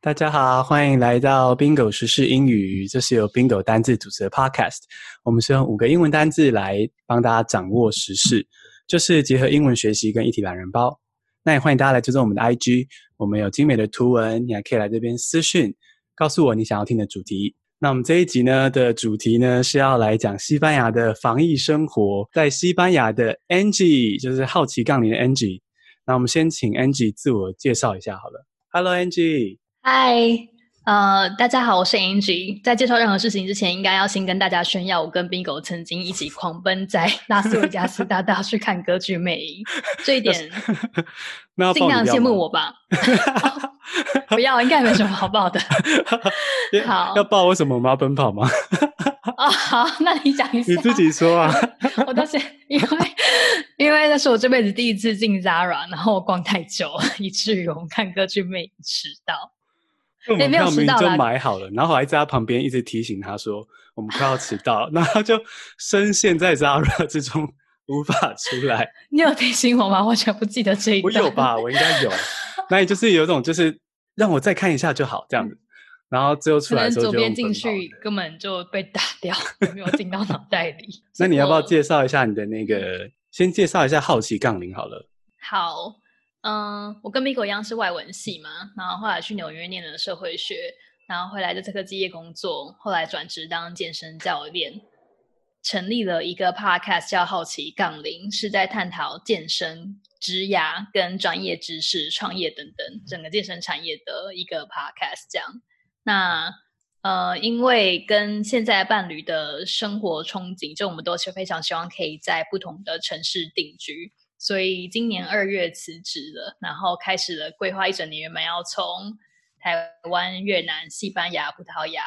大家好，欢迎来到 Bingo 时事英语，这是由 Bingo 单字组成的 Podcast。我们是用五个英文单字来帮大家掌握时事，就是结合英文学习跟一体懒人包。那也欢迎大家来追踪我们的 IG，我们有精美的图文，你还可以来这边私讯，告诉我你想要听的主题。那我们这一集呢的主题呢是要来讲西班牙的防疫生活，在西班牙的 Angie 就是好奇杠铃的 Angie。那我们先请 Angie 自我介绍一下好了。Hello Angie。嗨，呃，大家好，我是 Angie。在介绍任何事情之前，应该要先跟大家炫耀，我跟 Bingo 曾经一起狂奔在拉斯维加斯大道去看歌剧魅影，这一点 尽量羡慕我吧。不要，应该没什么好报的。好，要报为什么我们要奔跑吗？哦，好，那你讲一下。你自己说啊。我都是因为因为那是我这辈子第一次进 Zara，然后我逛太久了，以至于我们看歌剧魅影迟到。我们票明明就买好了，然后我还在他旁边一直提醒他说我们快要迟到，然后就深陷在 Zara 之中无法出来。你有提醒我吗？我全不记得这一段。我有吧，我应该有。那也就是有一种就是让我再看一下就好这样子，嗯、然后最后出来的时候就左边进去根本就被打掉，没有进到脑袋里。那你要不要介绍一下你的那个？先介绍一下好奇杠铃好了。好。嗯，我跟 Miko 一样是外文系嘛，然后后来去纽约念了社会学，然后回来在这科技业工作，后来转职当健身教练，成立了一个 podcast 叫好奇杠铃，是在探讨健身、职涯跟专业知识、创业等等整个健身产业的一个 podcast。这样，那呃，因为跟现在伴侣的生活憧憬，就我们都是非常希望可以在不同的城市定居。所以今年二月辞职了，然后开始了规划一整年，原本要从台湾、越南、西班牙、葡萄牙、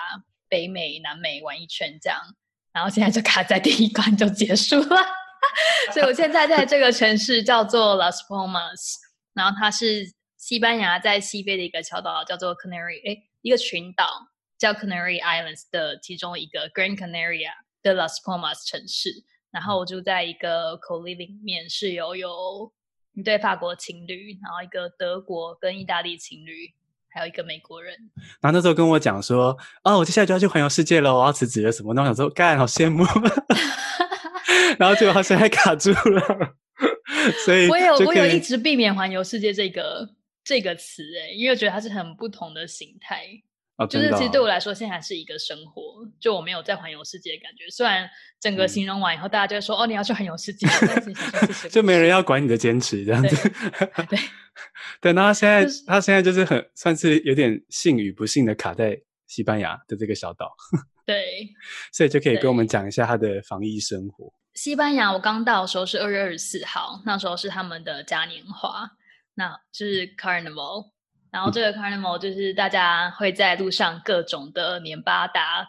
北美、南美玩一圈这样，然后现在就卡在第一关就结束了。所以我现在在这个城市叫做 Las Palmas，然后它是西班牙在西非的一个小岛，叫做 Canary，诶，一个群岛叫 Canary Islands 的其中一个 Gran Canaria 的 Las Palmas 城市。然后我就在一个 co-living 里面是有有一对法国情侣，然后一个德国跟意大利情侣，还有一个美国人。然后那时候跟我讲说：“哦，我接下来就要去环游世界了，我要辞职了什么？”那我想说：“干，好羡慕。”然后结果他现在卡住了，所以我有我有一直避免环游世界这个这个词诶，因为我觉得它是很不同的形态。就是其实对我来说，现在还是一个生活，就我没有在环游世界的感觉。虽然整个形容完以后，大家就会说：“哦，你要去环游世界。” 就没人要管你的坚持这样子。对 对，那他现在他现在就是很算是有点幸与不幸的卡在西班牙的这个小岛。对，所以就可以跟我们讲一下他的防疫生活。西班牙，我刚到的时候是二月二十四号，那时候是他们的嘉年华，那就是 Carnival。然后这个 carnival 就是大家会在路上各种的黏巴达、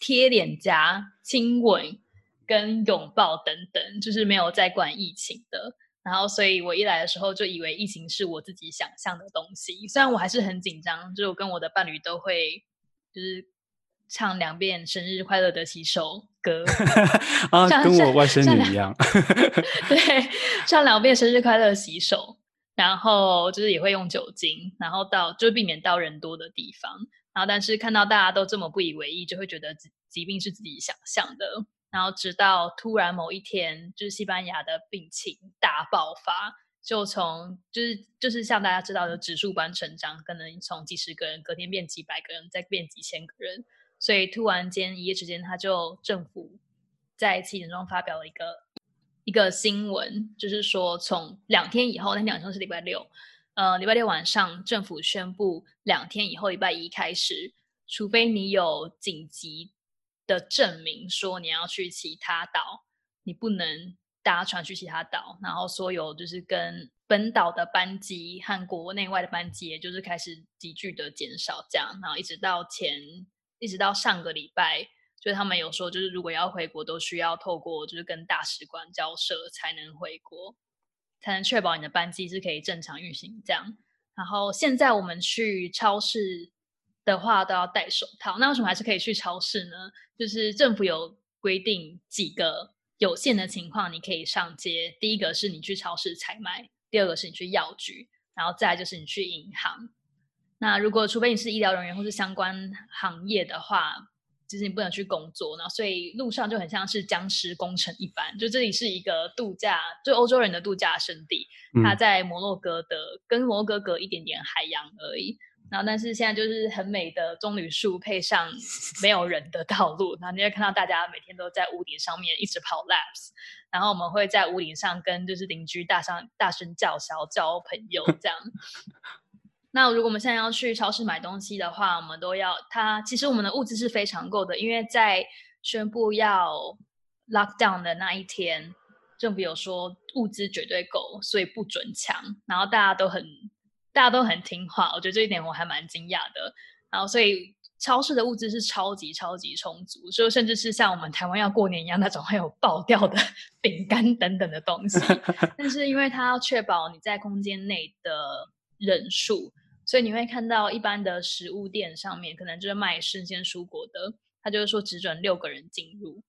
贴脸颊、亲吻跟拥抱等等，就是没有在管疫情的。然后，所以我一来的时候就以为疫情是我自己想象的东西，虽然我还是很紧张，就我跟我的伴侣都会就是唱两遍生日快乐的洗手歌 啊，跟我外甥女一样，对，唱两遍生日快乐洗手。然后就是也会用酒精，然后到就避免到人多的地方。然后但是看到大家都这么不以为意，就会觉得疾病是自己想象的。然后直到突然某一天，就是西班牙的病情大爆发，就从就是就是像大家知道的指数般成长，可能从几十个人隔天变几百个人，再变几千个人。所以突然间一夜之间，他就政府在记者中发表了一个。一个新闻就是说，从两天以后，那两天是礼拜六，呃，礼拜六晚上，政府宣布两天以后，礼拜一开始，除非你有紧急的证明，说你要去其他岛，你不能搭船去其他岛。然后所有就是跟本岛的班机和国内外的班机，也就是开始急剧的减少，这样，然后一直到前，一直到上个礼拜。所以他们有说，就是如果要回国，都需要透过就是跟大使馆交涉才能回国，才能确保你的班机是可以正常运行这样。然后现在我们去超市的话都要戴手套，那为什么还是可以去超市呢？就是政府有规定几个有限的情况你可以上街，第一个是你去超市采买，第二个是你去药局，然后再就是你去银行。那如果除非你是医疗人员或是相关行业的话，其实你不能去工作。然后所以路上就很像是僵尸工程一般。就这里是一个度假，就欧洲人的度假胜地。它在摩洛哥的，跟摩洛哥隔一点点海洋而已。然后，但是现在就是很美的棕榈树，配上没有人的道路，然后你会看到大家每天都在屋顶上面一直跑 laps，然后我们会在屋顶上跟就是邻居大声大声叫嚣交朋友这样。那如果我们现在要去超市买东西的话，我们都要它其实我们的物资是非常够的，因为在宣布要 lock down 的那一天，政府有说物资绝对够，所以不准抢，然后大家都很。大家都很听话，我觉得这一点我还蛮惊讶的。然后，所以超市的物资是超级超级充足，所以甚至是像我们台湾要过年一样那种会有爆掉的 饼干等等的东西。但是，因为它要确保你在空间内的人数，所以你会看到一般的食物店上面可能就是卖生鲜蔬果的，他就是说只准六个人进入。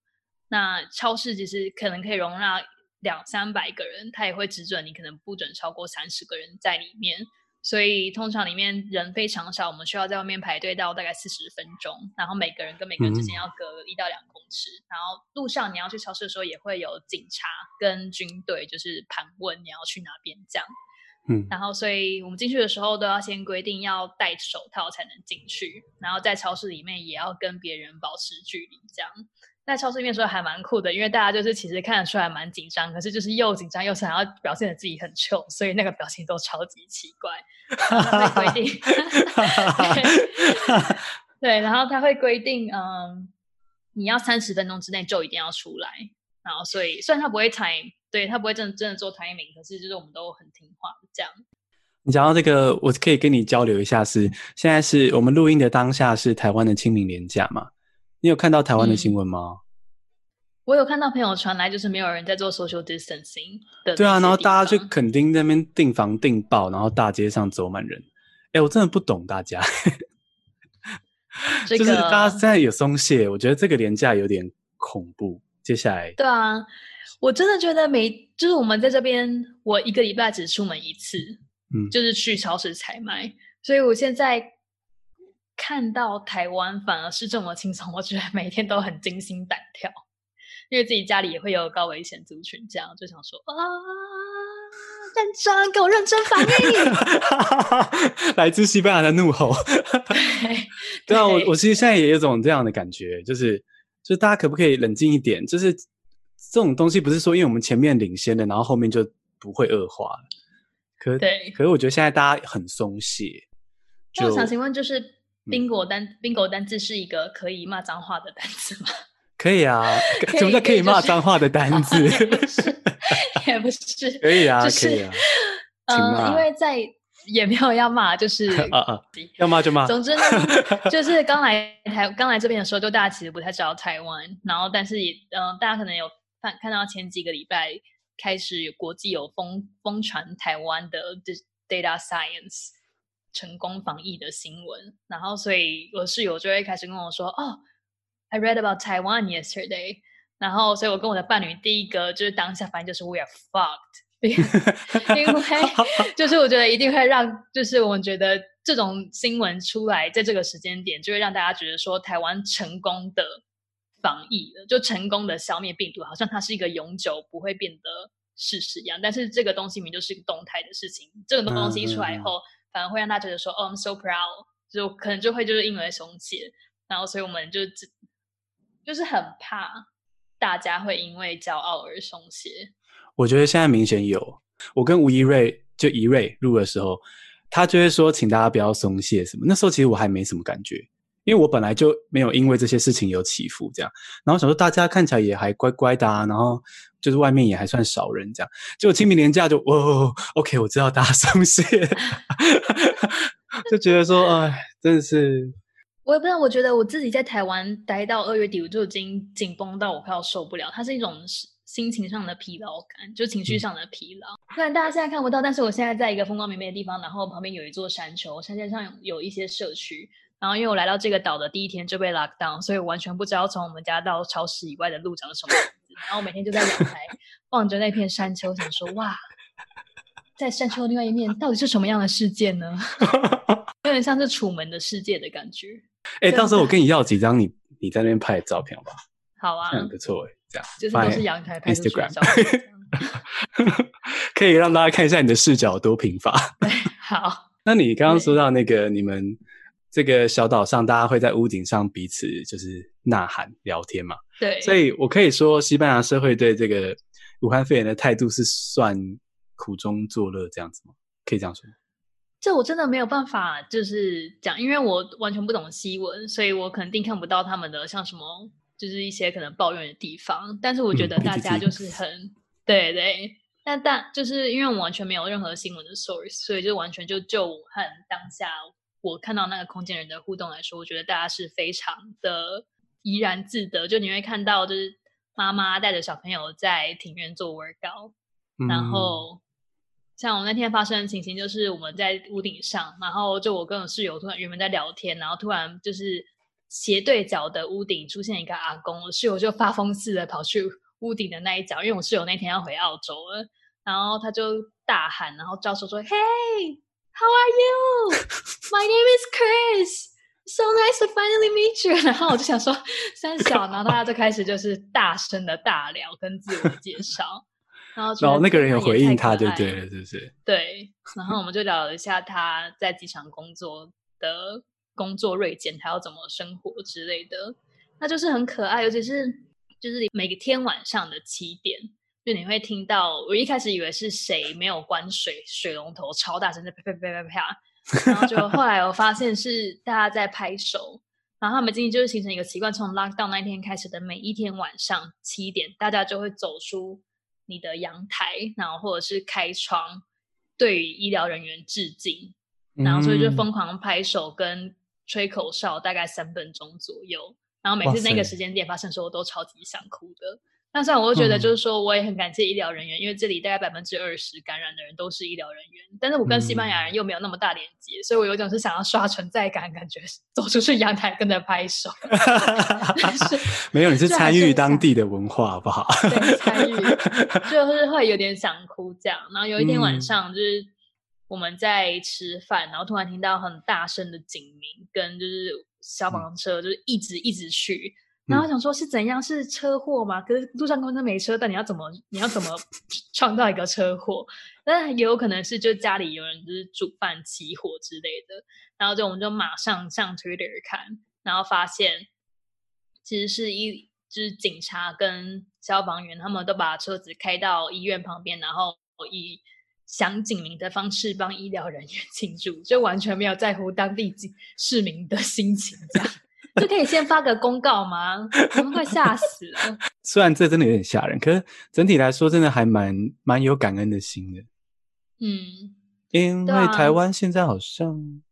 那超市其实可能可以容纳两三百个人，他也会只准你可能不准超过三十个人在里面。所以通常里面人非常少，我们需要在外面排队到大概四十分钟，然后每个人跟每个人之间要隔一到两公尺，嗯、然后路上你要去超市的时候也会有警察跟军队，就是盘问你要去哪边这样。嗯，然后所以我们进去的时候都要先规定要戴手套才能进去，然后在超市里面也要跟别人保持距离这样。在超市里面说还蛮酷的，因为大家就是其实看得出来蛮紧张，可是就是又紧张又想要表现的自己很 chill，所以那个表情都超级奇怪。他会规定，对，然后他会规定，嗯，你要三十分钟之内就一定要出来。然后所以虽然他不会 time，对他不会真的真的做 timing，可是就是我们都很听话这样。你讲到这个，我可以跟你交流一下是，是现在是我们录音的当下是台湾的清明连假嘛？你有看到台湾的新闻吗？嗯，我有看到朋友传来，就是没有人在做 social distancing 的。对啊，然后大家就肯定那边订房订爆，然后大街上走满人。哎，我真的不懂大家，这个、就是大家现在有松懈，我觉得这个连假有点恐怖。接下来，对啊，我真的觉得每就是我们在这边，我一个礼拜只出门一次，嗯，就是去超市采买，所以我现在。看到台湾反而是这么轻松，我觉得每天都很惊心胆跳，因为自己家里也会有高危险族群，这样就想说啊，认真，给我认真反应。来自西班牙的怒吼。对，对啊，我我其实现在也有种这样的感觉，就是就是大家可不可以冷静一点？就是这种东西不是说因为我们前面领先的，然后后面就不会恶化了。可对，可是我觉得现在大家很松懈。那我想请问，就是。Bingo 单 Bingo 单字是一个可以骂脏话的单字吗？可以啊，什么叫可以骂脏话的单字？也不是，也不是，可以啊，可以啊。嗯，因为在也没有要骂，就 是啊啊，要骂就骂。总之呢，就 是刚来台刚来这边的时候，就大家其实不太知道台湾，然后但是也嗯，大家可能有看看到前几个礼拜开始有国际有疯疯传台湾的 data science。成功防疫的新闻，然后所以我室友就会开始跟我说：“哦、oh,，I read about Taiwan yesterday。”然后，所以我跟我的伴侣第一个就是当下反应就是 “We are fucked”，因为 就是我觉得一定会让，就是我们觉得这种新闻出来，在这个时间点，就会让大家觉得说台湾成功的防疫了，就成功的消灭病毒，好像它是一个永久不会变的事实一样。但是这个东西明明就是一个动态的事情，这个东西一出来以后。反而会让大家觉得说，哦，I'm so proud，就可能就会就是因为松懈，然后所以我们就就是很怕大家会因为骄傲而松懈。我觉得现在明显有，我跟吴怡瑞就怡瑞录的时候，他就会说，请大家不要松懈什么。那时候其实我还没什么感觉，因为我本来就没有因为这些事情有起伏这样，然后想说大家看起来也还乖乖的啊，然后。就是外面也还算少人这样，结果清明连假就哦，OK，我知道大家松懈，就觉得说，哎，真的是，我也不知道，我觉得我自己在台湾待到二月底，我就已经紧绷到我快要受不了。它是一种心情上的疲劳感，就情绪上的疲劳。虽然大家现在看不到，但是我现在在一个风光明媚的地方，然后旁边有一座山丘，山尖上有一些社区。然后因为我来到这个岛的第一天就被 lock down，所以我完全不知道从我们家到超市以外的路长什么样子。然后我每天就在阳台望着那片山丘，想说哇，在山丘的另外一面到底是什么样的世界呢？有点像是楚门的世界的感觉。哎、欸，到时候我跟你要几张你你在那边拍的照片好不好？好啊，很不错哎，这样就是都是阳台拍的 Instagram，可以让大家看一下你的视角多贫乏。好，那你刚刚说到那个你们这个小岛上，大家会在屋顶上彼此就是呐喊聊天嘛？对，所以我可以说，西班牙社会对这个武汉肺炎的态度是算苦中作乐这样子吗？可以这样说？这我真的没有办法就是讲，因为我完全不懂西文，所以我肯定看不到他们的像什么。就是一些可能抱怨的地方，但是我觉得大家就是很、嗯、对对，但但就是因为我完全没有任何新闻的 source，所以就完全就就我和当下我看到那个空间人的互动来说，我觉得大家是非常的怡然自得。就你会看到，就是妈妈带着小朋友在庭院做 workout，、嗯、然后像我那天发生的情形，就是我们在屋顶上，然后就我跟我室友突然原本在聊天，然后突然就是。斜对角的屋顶出现一个阿公，我室友就发疯似的跑去屋顶的那一角，因为我室友那天要回澳洲了，然后他就大喊，然后招手说：“Hey, how are you? My name is Chris. So nice to finally meet you.” 然后我就想说三小，然后大家就开始就是大声的大聊跟自我介绍，然后然后那个人有回应他就对了，是不是？对，然后我们就聊了一下他在机场工作的。工作锐减，还要怎么生活之类的，那就是很可爱。尤其是就是每个天晚上的七点，就你会听到，我一开始以为是谁没有关水，水龙头超大声的啪啪啪啪啪，然后就后来我发现是大家在拍手，然后他们今天就是形成一个习惯，从 lockdown 那一天开始的每一天晚上七点，大家就会走出你的阳台，然后或者是开窗，对于医疗人员致敬，然后所以就疯狂拍手跟。吹口哨大概三分钟左右，然后每次那个时间点发生的时候，我都超级想哭的。那虽然我会觉得，就是说，我也很感谢医疗人员，嗯、因为这里大概百分之二十感染的人都是医疗人员。但是我跟西班牙人又没有那么大连接，嗯、所以我有种是想要刷存在感，感觉走出去阳台跟着拍手。是 没有，你是参与当地的文化，好不好？对，参与 就是会有点想哭这样。然后有一天晚上就是。嗯我们在吃饭，然后突然听到很大声的警鸣，跟就是消防车就是一直一直去，嗯、然后想说是怎样，是车祸吗？可是路上根本没车，但你要怎么你要怎么创造一个车祸？但也有可能是就家里有人就是煮饭起火之类的，然后就我们就马上上 Twitter 看，然后发现其实是一就是警察跟消防员他们都把车子开到医院旁边，然后以。响警民的方式帮医疗人员 庆祝，就完全没有在乎当地市民的心情，这样就可以先发个公告吗？我们快吓死了。虽然这真的有点吓人，可是整体来说，真的还蛮蛮有感恩的心的。嗯，因为台湾现在好像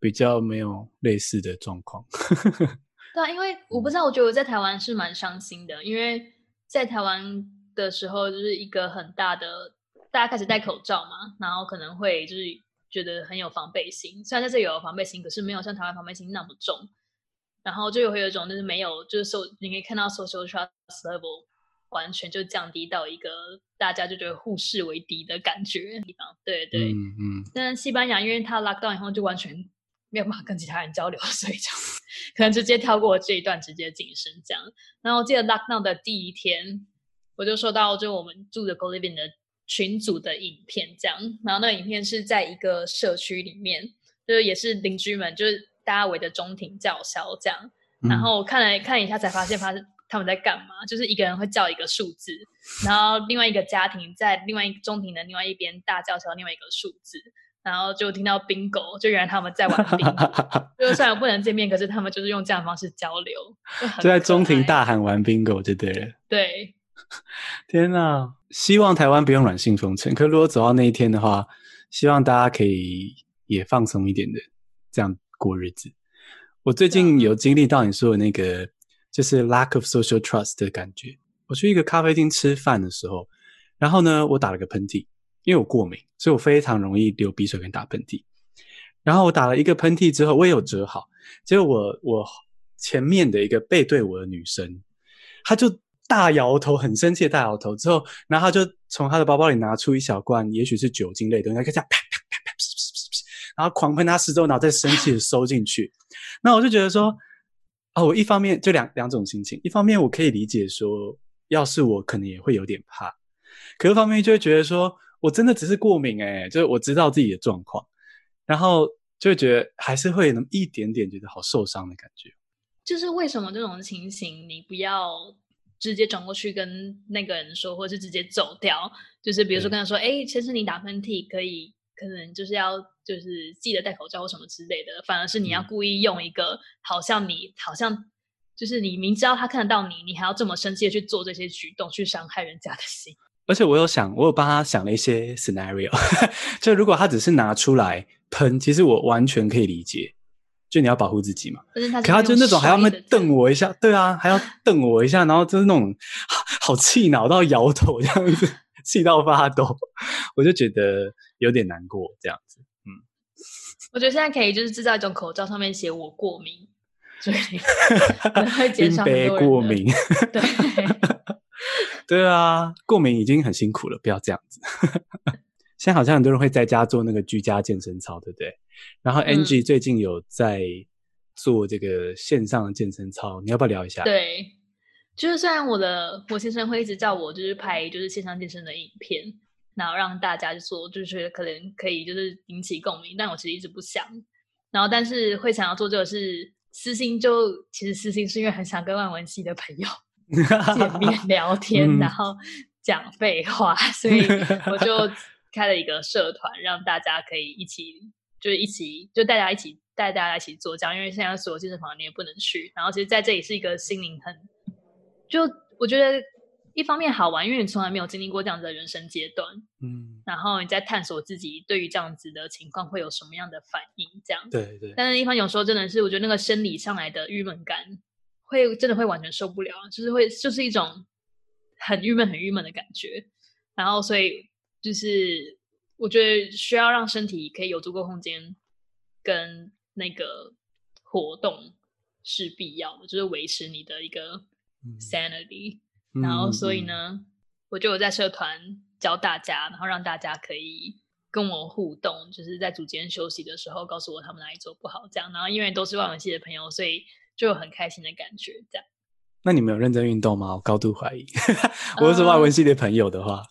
比较没有类似的状况。对啊，因为我不知道，我觉得我在台湾是蛮伤心的，因为在台湾的时候就是一个很大的。大家开始戴口罩嘛，然后可能会就是觉得很有防备心。虽然在这有防备心，可是没有像台湾防备心那么重。然后就会有一种就是没有，就是 so 你可以看到 social trust level 完全就降低到一个大家就觉得互视为敌的感觉地方。对对，嗯嗯。但西班牙因为它 lockdown 以后就完全没有办法跟其他人交流，所以就可能直接跳过这一段，直接晋升这样。然后我记得 lockdown 的第一天，我就收到就我们住的 go living 的。群组的影片这样，然后那个影片是在一个社区里面，就是也是邻居们，就是大家围着中庭叫嚣这样。然后我看了看一下，才发现发现他们在干嘛，就是一个人会叫一个数字，然后另外一个家庭在另外一个中庭的另外一边大叫嚣另外一个数字，然后就听到 bingo，就原来他们在玩 bingo。就虽然不能见面，可是他们就是用这样的方式交流，就，就在中庭大喊玩 bingo 就对了。对。天哪！希望台湾不用软性封城。可如果走到那一天的话，希望大家可以也放松一点的，这样过日子。我最近有经历到你说的那个，就是 lack of social trust 的感觉。我去一个咖啡厅吃饭的时候，然后呢，我打了个喷嚏，因为我过敏，所以我非常容易流鼻水跟打喷嚏。然后我打了一个喷嚏之后，我也有折好，结果我我前面的一个背对我的女生，她就。大摇头，很生气的大摇头。之后，然后他就从他的包包里拿出一小罐，也许是酒精类的东西，他就这样啪啪啪啪，然后狂喷他四周，然后再生气的收进去。那我就觉得说，哦，我一方面就两两种心情，一方面我可以理解说，要是我可能也会有点怕，可一方面就会觉得说我真的只是过敏诶，就是我知道自己的状况，然后就会觉得还是会有那么一点点觉得好受伤的感觉。就是为什么这种情形你不要直接转过去跟那个人说，或者是直接走掉？就是比如说跟他说：“哎，其实你打喷嚏可以，可能就是要就是记得戴口罩或什么之类的。”反而是你要故意用一个好像你好像就是你明知道他看得到你，你还要这么生气的去做这些举动，去伤害人家的心。而且我有想，我有帮他想了一些 scenario，就如果他只是拿出来喷，其实我完全可以理解。就你要保护自己嘛，可他就那种还要那瞪我一下，对啊，还要瞪我一下，然后就是那种 好气恼到摇头这样子，气到发抖，我就觉得有点难过这样子。嗯，我觉得现在可以就是制造一种口罩，上面写我过敏，所以会减少很多过敏。对，对啊，过敏已经很辛苦了，不要这样子。现在好像很多人会在家做那个居家健身操，对不对？然后 Angie 最近有在做这个线上的健身操，嗯、你要不要聊一下？对，就是虽然我的我先生会一直叫我就是拍就是线上健身的影片，然后让大家就说就是可能可以就是引起共鸣，但我其实一直不想。然后但是会想要做这个是私心就，就其实私心是因为很想跟万文熙的朋友 见面聊天，嗯、然后讲废话，所以我就开了一个社团，让大家可以一起。就是一起，就大家一起带大家一起做这样，因为现在所有健身房你也不能去。然后其实在这里是一个心灵很，就我觉得一方面好玩，因为你从来没有经历过这样子的人生阶段，嗯，然后你在探索自己对于这样子的情况会有什么样的反应，这样，对对。但是一方有时候真的是，我觉得那个生理上来的郁闷感，会真的会完全受不了，就是会就是一种很郁闷很郁闷的感觉。然后所以就是。我觉得需要让身体可以有足够空间跟那个活动是必要的，就是维持你的一个 sanity。嗯、然后，所以呢，嗯、我就有在社团教大家，然后让大家可以跟我互动，就是在组间休息的时候告诉我他们哪里做不好，这样。然后，因为都是外文系的朋友，所以就有很开心的感觉。这样。那你们有认真运动吗？我高度怀疑。我是外文系的朋友的话。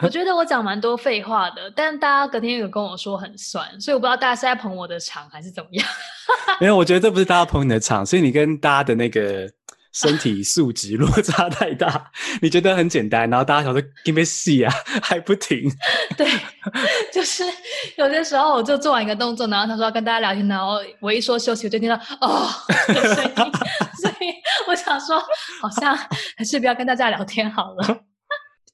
我觉得我讲蛮多废话的，但大家隔天有跟我说很酸，所以我不知道大家是在捧我的场还是怎么样。没有，我觉得这不是大家捧你的场，所以你跟大家的那个身体 素质落差太大。你觉得很简单，然后大家想说给没戏啊，还不停。对，就是有些时候我就做完一个动作，然后他说要跟大家聊天，然后我一说休息，我就听到哦的声音，所以我想说，好像还是不要跟大家聊天好了。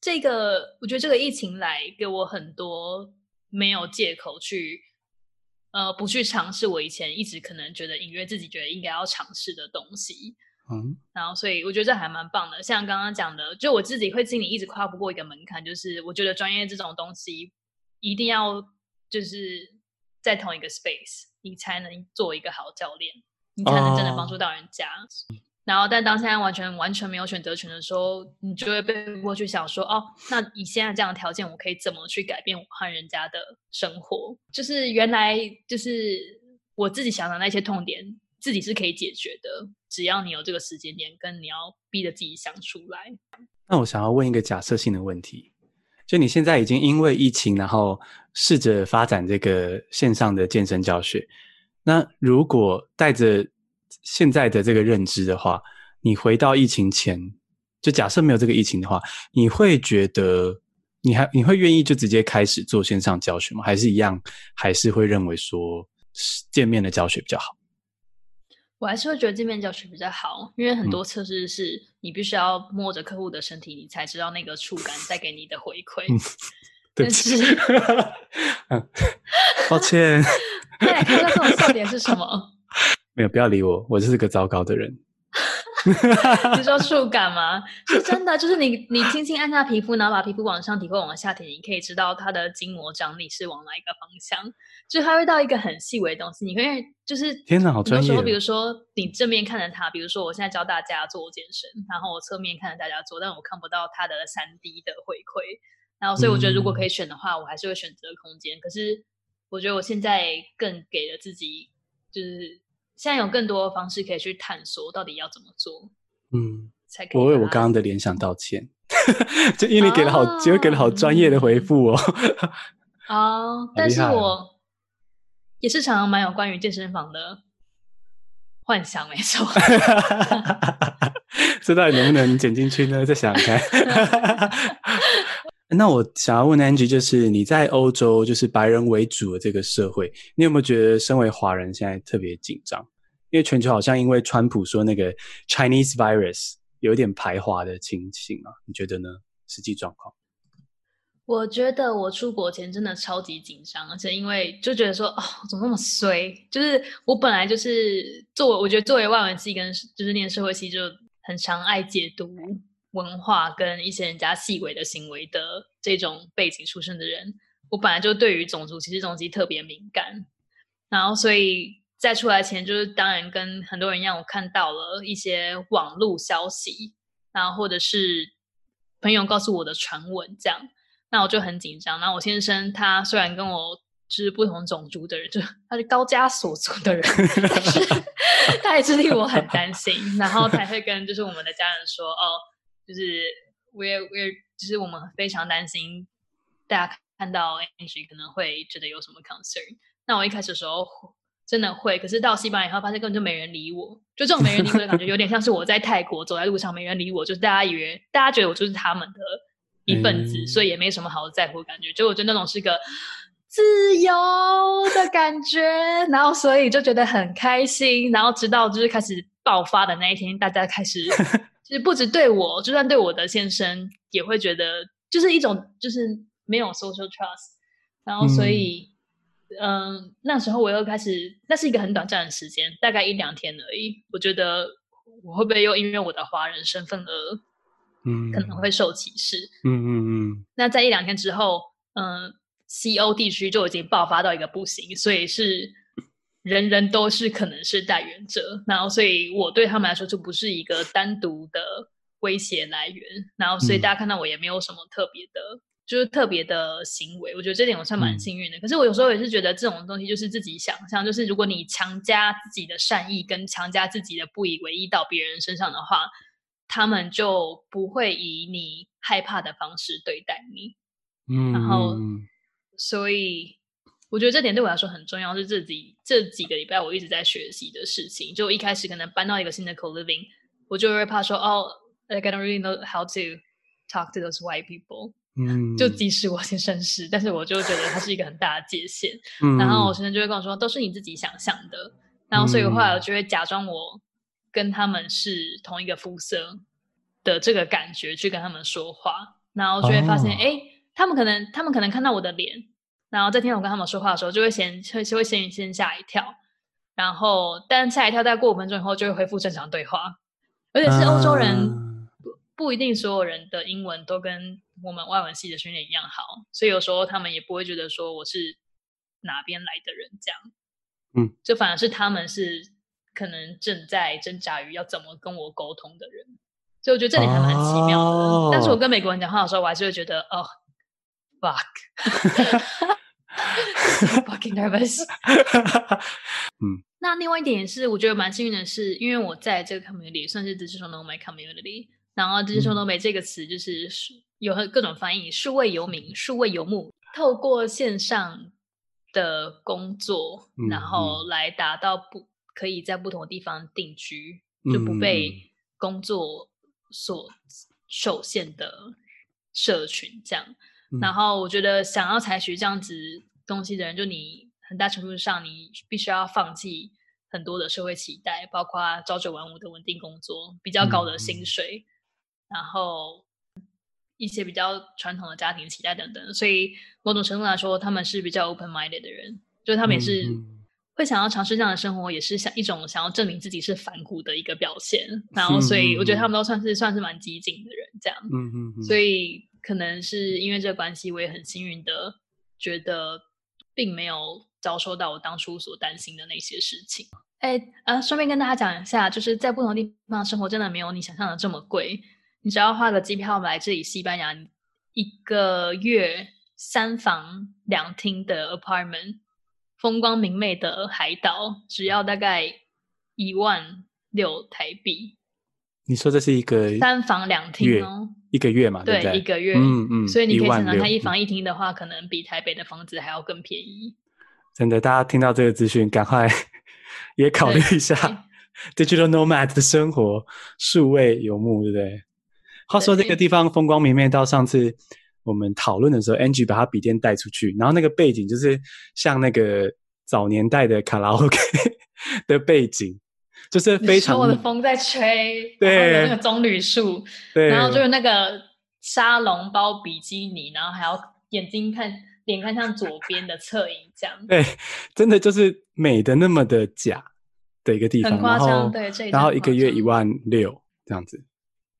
这个我觉得这个疫情来给我很多没有借口去，呃，不去尝试我以前一直可能觉得隐约自己觉得应该要尝试的东西，嗯，然后所以我觉得这还蛮棒的。像刚刚讲的，就我自己会心里一直跨不过一个门槛，就是我觉得专业这种东西一定要就是在同一个 space，你才能做一个好教练，你才能真的帮助到人家。哦然后，但当现在完全完全没有选择权的时候，你就会被迫去想说，哦，那以现在这样的条件，我可以怎么去改变我和人家的生活？就是原来就是我自己想的那些痛点，自己是可以解决的，只要你有这个时间点，跟你要逼着自己想出来。那我想要问一个假设性的问题，就你现在已经因为疫情，然后试着发展这个线上的健身教学，那如果带着现在的这个认知的话，你回到疫情前，就假设没有这个疫情的话，你会觉得你还你会愿意就直接开始做线上教学吗？还是一样，还是会认为说见面的教学比较好？我还是会觉得见面教学比较好，因为很多测试是你必须要摸着客户的身体，你才知道那个触感 带给你的回馈。嗯、对不起，抱歉。对，看看这种笑点是什么？没有，不要理我，我就是个糟糕的人。你说触感吗？是真的，就是你你轻轻按下皮肤，然后把皮肤往上提或往下提，你可以知道它的筋膜张力是往哪一个方向。就它会到一个很细微的东西，你可以就是天哪，好专业。比如说你正面看着它，比如说我现在教大家做健身，然后我侧面看着大家做，但我看不到它的三 D 的回馈。然后所以我觉得如果可以选的话，嗯、我还是会选择空间。可是我觉得我现在更给了自己，就是。现在有更多的方式可以去探索，到底要怎么做？嗯，才可以。我为我刚刚的联想道歉，就因为你给了好，结、oh, 果给了好专业的回复哦。哦、oh, 但是我也是常常蛮有关于健身房的幻想，没错。这到底能不能剪进去呢？再想想看。那我想要问 Angie，就是你在欧洲，就是白人为主的这个社会，你有没有觉得身为华人现在特别紧张？因为全球好像因为川普说那个 Chinese virus 有点排华的情形啊，你觉得呢？实际状况？我觉得我出国前真的超级紧张，而且因为就觉得说，哦，怎么那么衰？就是我本来就是作为，我觉得作为外文系跟就是念社会系，就很常爱解读。文化跟一些人家细微的行为的这种背景出身的人，我本来就对于种族歧视东西特别敏感，然后所以在出来前，就是当然跟很多人一样，我看到了一些网络消息，然后或者是朋友告诉我的传闻，这样，那我就很紧张。那我先生他虽然跟我是不同种族的人，就他是高加索族的人，但是 他也是令我很担心，然后才会跟就是我们的家人说哦。就是我也我也，就是我们非常担心大家看到 Angie 可能会觉得有什么 concern。那我一开始的时候真的会，可是到西班牙以后发现根本就没人理我，就这种没人理我的感觉，有点像是我在泰国走在路上没人理我，就是大家以为大家觉得我就是他们的一份子，嗯、所以也没什么好在乎的感觉。就我觉得那种是个自由的感觉，然后所以就觉得很开心。然后直到就是开始爆发的那一天，大家开始。其实不止对我，就算对我的先生，也会觉得就是一种就是没有 social trust，然后所以，嗯、呃，那时候我又开始，那是一个很短暂的时间，大概一两天而已。我觉得我会不会又因为我的华人身份而，嗯，可能会受歧视？嗯嗯嗯。那在一两天之后，嗯、呃，CO 地区就已经爆发到一个不行，所以是。人人都是可能是代言者，然后所以我对他们来说就不是一个单独的威胁来源，然后所以大家看到我也没有什么特别的，嗯、就是特别的行为。我觉得这点我算蛮幸运的。嗯、可是我有时候也是觉得这种东西就是自己想象，就是如果你强加自己的善意跟强加自己的不以为意到别人身上的话，他们就不会以你害怕的方式对待你。嗯，然后所以。我觉得这点对我来说很重要，是这几这几个礼拜我一直在学习的事情。就一开始可能搬到一个新的 co-living，我就会怕说哦，like I don't really know how to talk to those white people。嗯，就即使我先生是，但是我就觉得它是一个很大的界限。嗯，然后我先生就会跟我说，都是你自己想象的。然后所以后来我就会假装我跟他们是同一个肤色的这个感觉去跟他们说话，然后就会发现，哎、哦，他们可能他们可能看到我的脸。然后在听我跟他们说话的时候，就会先会会先先吓一跳，然后但吓一跳，再过五分钟以后就会恢复正常对话。而且是欧洲人，不不一定所有人的英文都跟我们外文系的训练一样好，所以有时候他们也不会觉得说我是哪边来的人这样。嗯，就反而是他们是可能正在挣扎于要怎么跟我沟通的人，所以我觉得这里还蛮奇妙的。哦、但是我跟美国人讲话的时候，我还是会觉得哦。Fuck，fucking nervous。嗯，那另外一点也是，我觉得蛮幸运的是，因为我在这个 community 算是 digital nomad community，然后 digital nomad 这个词就是有各种翻译，数位游民、数位游牧，透过线上的工作，然后来达到不可以在不同的地方定居，就不被工作所受限的社群这样。然后我觉得想要采取这样子东西的人，就你很大程度上你必须要放弃很多的社会期待，包括朝九晚五的稳定工作、比较高的薪水，嗯、然后一些比较传统的家庭期待等等。所以某种程度来说，他们是比较 open minded 的人，就他们也是会想要尝试这样的生活，也是想一种想要证明自己是反骨的一个表现。然后，所以我觉得他们都算是算是蛮激进的人，这样。嗯嗯嗯。所以可能是因为这个关系，我也很幸运的觉得，并没有遭受到我当初所担心的那些事情。哎，呃，顺便跟大家讲一下，就是在不同地方生活，真的没有你想象的这么贵。你只要花个机票来这里西班牙，一个月三房两厅的 apartment。风光明媚的海岛，只要大概一万六台币。你说这是一个三房两厅哦，一个月嘛？对，对，一个月。嗯嗯。所以你可以想想，它一房一厅的话，可能比台北的房子还要更便宜。真的，大家听到这个资讯，赶快也考虑一下 digital nomad 的生活，数位游牧，对不对？话说这个地方风光明媚，到上次。我们讨论的时候，Angie 把他笔电带出去，然后那个背景就是像那个早年代的卡拉 OK 的背景，就是非常我的风在吹，对，那个棕榈树，对，然后就是那个沙龙包比基尼，然后还要眼睛看脸看向左边的侧影，这样，对，真的就是美的那么的假的一个地方，很夸张，对，这然后一个月一万六这样子，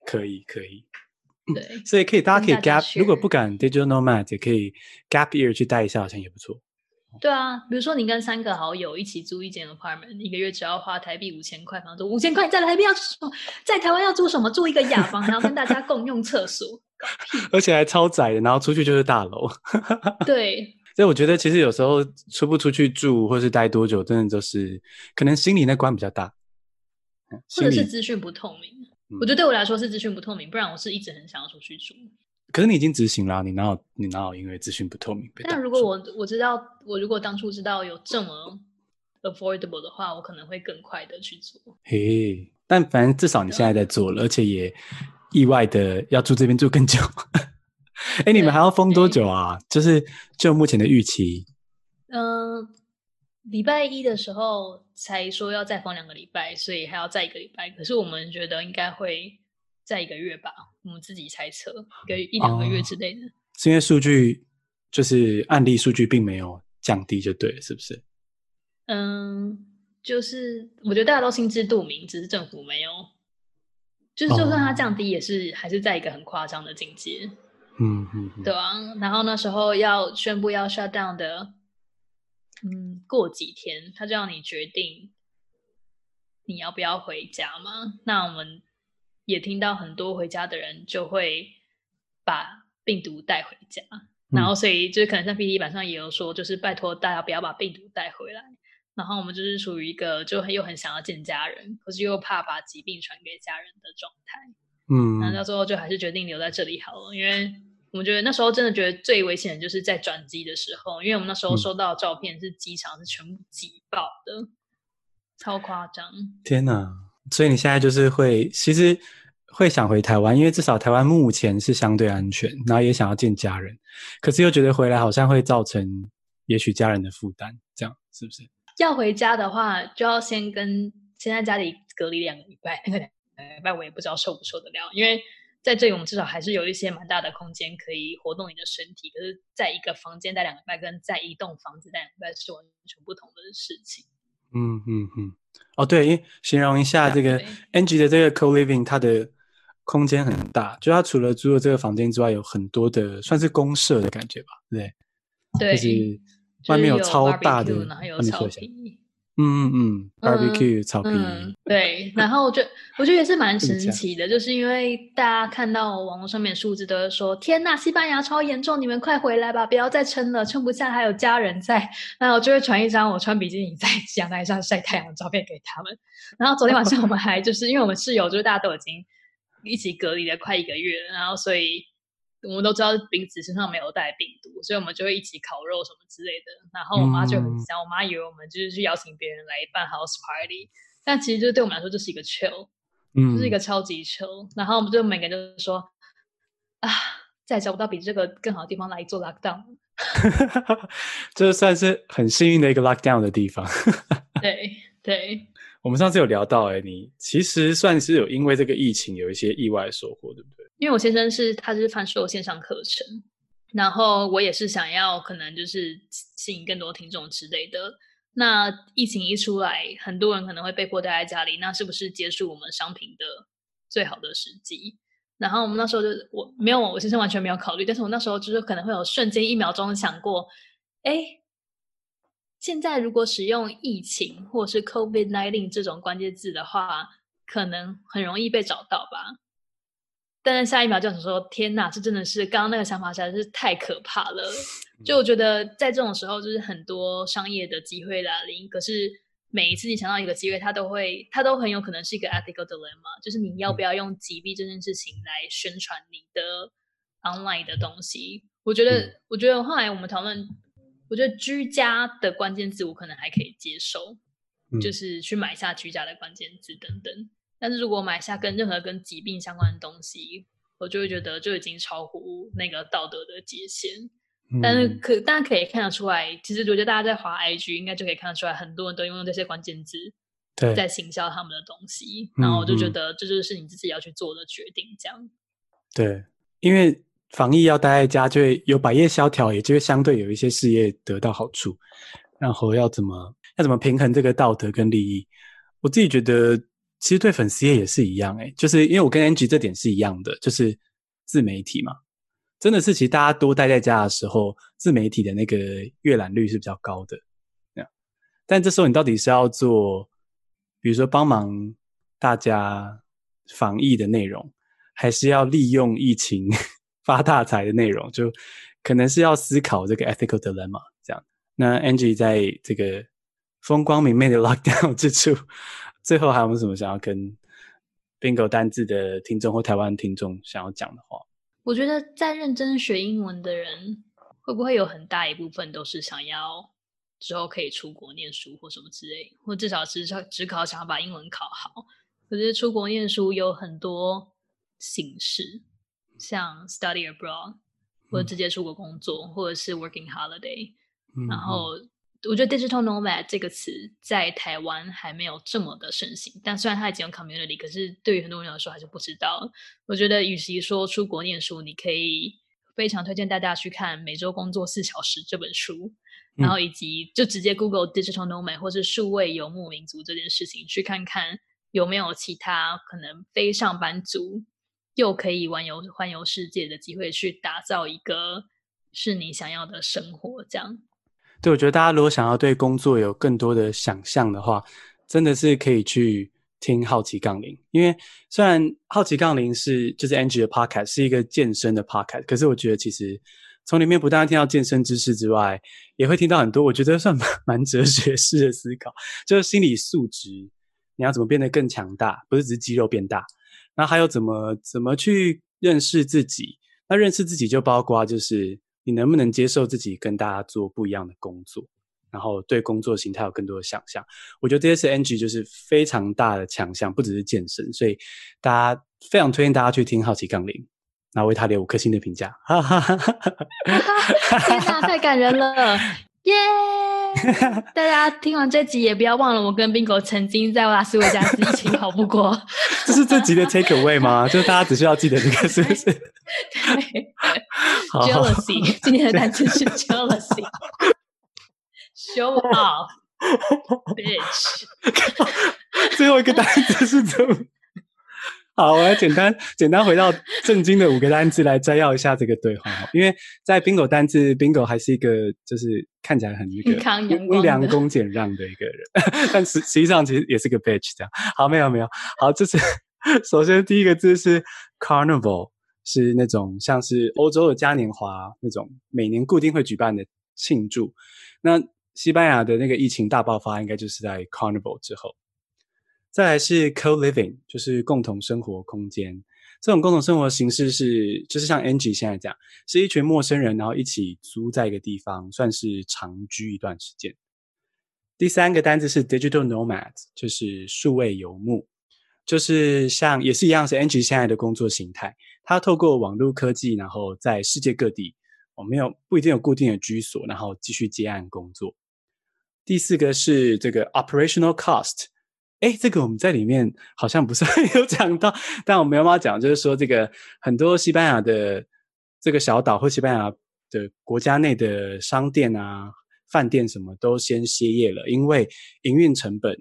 可以，可以。对，所以可以，大家可以 gap，如果不敢 digital nomad，也可以 gap year 去带一下，好像也不错。对啊，比如说你跟三个好友一起租一间 apartment，一个月只要花台币五千块房租，五千块你在台币要什么？在台湾要租什么？住一个雅房，然后跟大家共用厕所，搞屁！而且还超窄的，然后出去就是大楼。对，所以我觉得其实有时候出不出去住，或是待多久，真的就是可能心里那关比较大，或者是资讯不透明。我觉得对我来说是资讯不透明，不然我是一直很想要出去住。可是你已经执行了，你哪有你哪有因为资讯不透明被？但如果我我知道，我如果当初知道有这么 affordable 的话，我可能会更快的去做。嘿，但反正至少你现在在做了，而且也意外的要住这边住更久。哎，你们还要封多久啊？就是就目前的预期。嗯、呃。礼拜一的时候才说要再封两个礼拜，所以还要再一个礼拜。可是我们觉得应该会再一个月吧，我们自己猜测，一个一两个月之类的。哦，是因为数据就是案例数据并没有降低，就对了，是不是？嗯，就是我觉得大家都心知肚明，只是政府没有，就是就算它降低，也是、哦、还是在一个很夸张的境界。嗯嗯，嗯，对啊。然后那时候要宣布要 shut down 的。嗯，过几天他就让你决定你要不要回家吗？那我们也听到很多回家的人就会把病毒带回家，嗯、然后所以就是可能在 PTT 板上也有说，就是拜托大家不要把病毒带回来。然后我们就是属于一个就很又很想要见家人，可是又怕把疾病传给家人的状态。嗯，那到最后就还是决定留在这里好了，因为。我觉得那时候真的觉得最危险的就是在转机的时候，因为我们那时候收到的照片是机场是全部挤爆的，嗯、超夸张。天哪！所以你现在就是会，其实会想回台湾，因为至少台湾目前是相对安全，然后也想要见家人，可是又觉得回来好像会造成也许家人的负担，这样是不是？要回家的话，就要先跟先在家里隔离两个礼拜，那 个两个礼拜我也不知道受不受得了，因为。在这里，我们至少还是有一些蛮大的空间可以活动你的身体。可是，在一个房间待两个礼拜，跟在一栋房子待两个礼拜是完全不同的事情。嗯嗯嗯。哦，对，因为形容一下这个 Angie 的这个 co-living，它的空间很大，就它除了租了这个房间之外，有很多的算是公社的感觉吧？对。对。就是外面有超大的，然后有草坪。嗯嗯嗯，barbecue 草坪、嗯，对，然后我觉得 我觉得也是蛮神奇的，就是因为大家看到网络上面数字都是说，天呐，西班牙超严重，你们快回来吧，不要再撑了，撑不下还有家人在，然后我就会传一张我穿比基尼在阳台上晒太阳的照片给他们。然后昨天晚上我们还就是因为我们室友就是大家都已经一起隔离了快一个月，然后所以。我们都知道彼此身上没有带病毒，所以我们就会一起烤肉什么之类的。然后我妈就很想，嗯、我妈以为我们就是去邀请别人来办 house party，但其实就对我们来说就是一个 chill，嗯，就是一个超级 chill。然后我们就每个人就说啊，再找不到比这个更好的地方来做 lockdown，这算是很幸运的一个 lockdown 的地方。对对。我们上次有聊到，哎，你其实算是有因为这个疫情有一些意外收获，对不对？因为我先生是他是贩售线上课程，然后我也是想要可能就是吸引更多听众之类的，那疫情一出来，很多人可能会被迫待在家里，那是不是结束我们商品的最好的时机？然后我们那时候就我没有，我先生完全没有考虑，但是我那时候就是可能会有瞬间一秒钟想过，哎，现在如果使用疫情或是 COVID-19 这种关键字的话，可能很容易被找到吧。但是下一秒就想说，天哪，这真的是刚刚那个想法实在是太可怕了。就我觉得在这种时候，就是很多商业的机会来临，可是。每一次你想到一个机会，它都会，它都很有可能是一个 ethical dilemma，就是你要不要用击毙这件事情来宣传你的 online 的东西。我觉得，嗯、我觉得后来我们讨论，我觉得居家的关键字我可能还可以接受，嗯、就是去买下居家的关键字等等。但是如果买下跟任何跟疾病相关的东西，我就会觉得就已经超乎那个道德的界限。但是可大家可以看得出来，其实我觉得大家在滑 IG 应该就可以看得出来，很多人都用这些关键字在行销他们的东西。然后我就觉得这就是你自己要去做的决定，这样。对，因为防疫要待在家，就会有百业萧条，也就会相对有一些事业得到好处。然后要怎么要怎么平衡这个道德跟利益？我自己觉得，其实对粉丝业也是一样，哎，就是因为我跟 Angie 这点是一样的，就是自媒体嘛。真的是，其实大家都待在家的时候，自媒体的那个阅览率是比较高的。但这时候你到底是要做，比如说帮忙大家防疫的内容，还是要利用疫情 发大财的内容？就可能是要思考这个 ethical dilemma 这样。那 Angie 在这个风光明媚的 lockdown 之处，最后还有没有什么想要跟 Bingo 单字的听众或台湾听众想要讲的话？我觉得在认真学英文的人，会不会有很大一部分都是想要之后可以出国念书或什么之类，或至少只考只考想要把英文考好。可是出国念书有很多形式，像 study abroad，或者直接出国工作，嗯、或者是 working holiday，、嗯、然后。我觉得 digital nomad 这个词在台湾还没有这么的盛行，但虽然它已经有 community，可是对于很多人来说还是不知道。我觉得，与其说出国念书，你可以非常推荐大家去看《每周工作四小时》这本书，然后以及就直接 Google digital nomad 或是数位游牧民族这件事情，去看看有没有其他可能非上班族又可以环游环游世界的机会，去打造一个是你想要的生活，这样。对，我觉得大家如果想要对工作有更多的想象的话，真的是可以去听好奇杠铃。因为虽然好奇杠铃是就是 Angie 的 podcast 是一个健身的 podcast，可是我觉得其实从里面不但听到健身知识之外，也会听到很多我觉得算蛮蛮哲学式的思考，就是心理素质，你要怎么变得更强大，不是只是肌肉变大，然后还有怎么怎么去认识自己。那认识自己就包括就是。你能不能接受自己跟大家做不一样的工作，然后对工作形态有更多的想象？我觉得这些是 Angie 就是非常大的强项，不只是健身，所以大家非常推荐大家去听好奇杠铃，然后为他留五颗星的评价。哈哈哈哈哈！天哪，太感人了，耶、yeah! 大家听完这集也不要忘了，我跟 Bingo 曾经在拉斯维加斯一起跑步过。这是这集的 take away 吗？就是大家只需要记得这个，是不是？对。Jealousy，今天的单词是 jealousy。Show off，bitch。最后一个单词是什么？好，我来简单简单回到正经的五个单字来摘要一下这个对话。因为在 Bingo 单字，Bingo 还是一个就是看起来很那个温良恭俭让的一个人，但实实际上其实也是个 bitch 这样。好，没有没有。好，这是 首先第一个字是 carnival。是那种像是欧洲的嘉年华那种每年固定会举办的庆祝。那西班牙的那个疫情大爆发，应该就是在 Carnival 之后。再来是 Co-living，就是共同生活空间。这种共同生活形式是，就是像 Angie 现在讲，是一群陌生人，然后一起租在一个地方，算是长居一段时间。第三个单字是 Digital Nomad，就是数位游牧，就是像也是一样，是 Angie 现在的工作形态。他透过网络科技，然后在世界各地，我没有不一定有固定的居所，然后继续接案工作。第四个是这个 operational cost，诶，这个我们在里面好像不是很 有讲到，但我们要不要讲，就是说这个很多西班牙的这个小岛或西班牙的国家内的商店啊，饭店什么都先歇业了，因为营运成本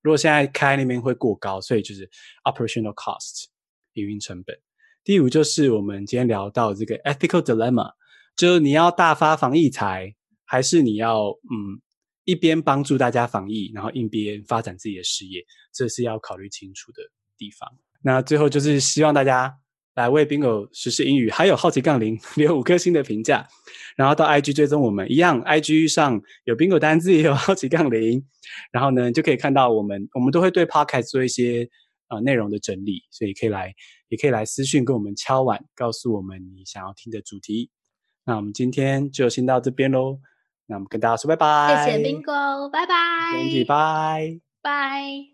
如果现在开那边会过高，所以就是 operational cost 营运成本。第五就是我们今天聊到这个 ethical dilemma，就是你要大发防疫财，还是你要嗯一边帮助大家防疫，然后一边发展自己的事业，这是要考虑清楚的地方。那最后就是希望大家。来为 Bingo 时事英语还有好奇杠铃留五颗星的评价，然后到 IG 追踪我们一样，IG 上有 Bingo 单字也有好奇杠铃，然后呢就可以看到我们，我们都会对 Podcast 做一些呃内容的整理，所以可以来也可以来私讯跟我们敲碗，告诉我们你想要听的主题。那我们今天就先到这边喽，那我们跟大家说拜拜，谢谢 Bingo，拜拜，拜拜。拜。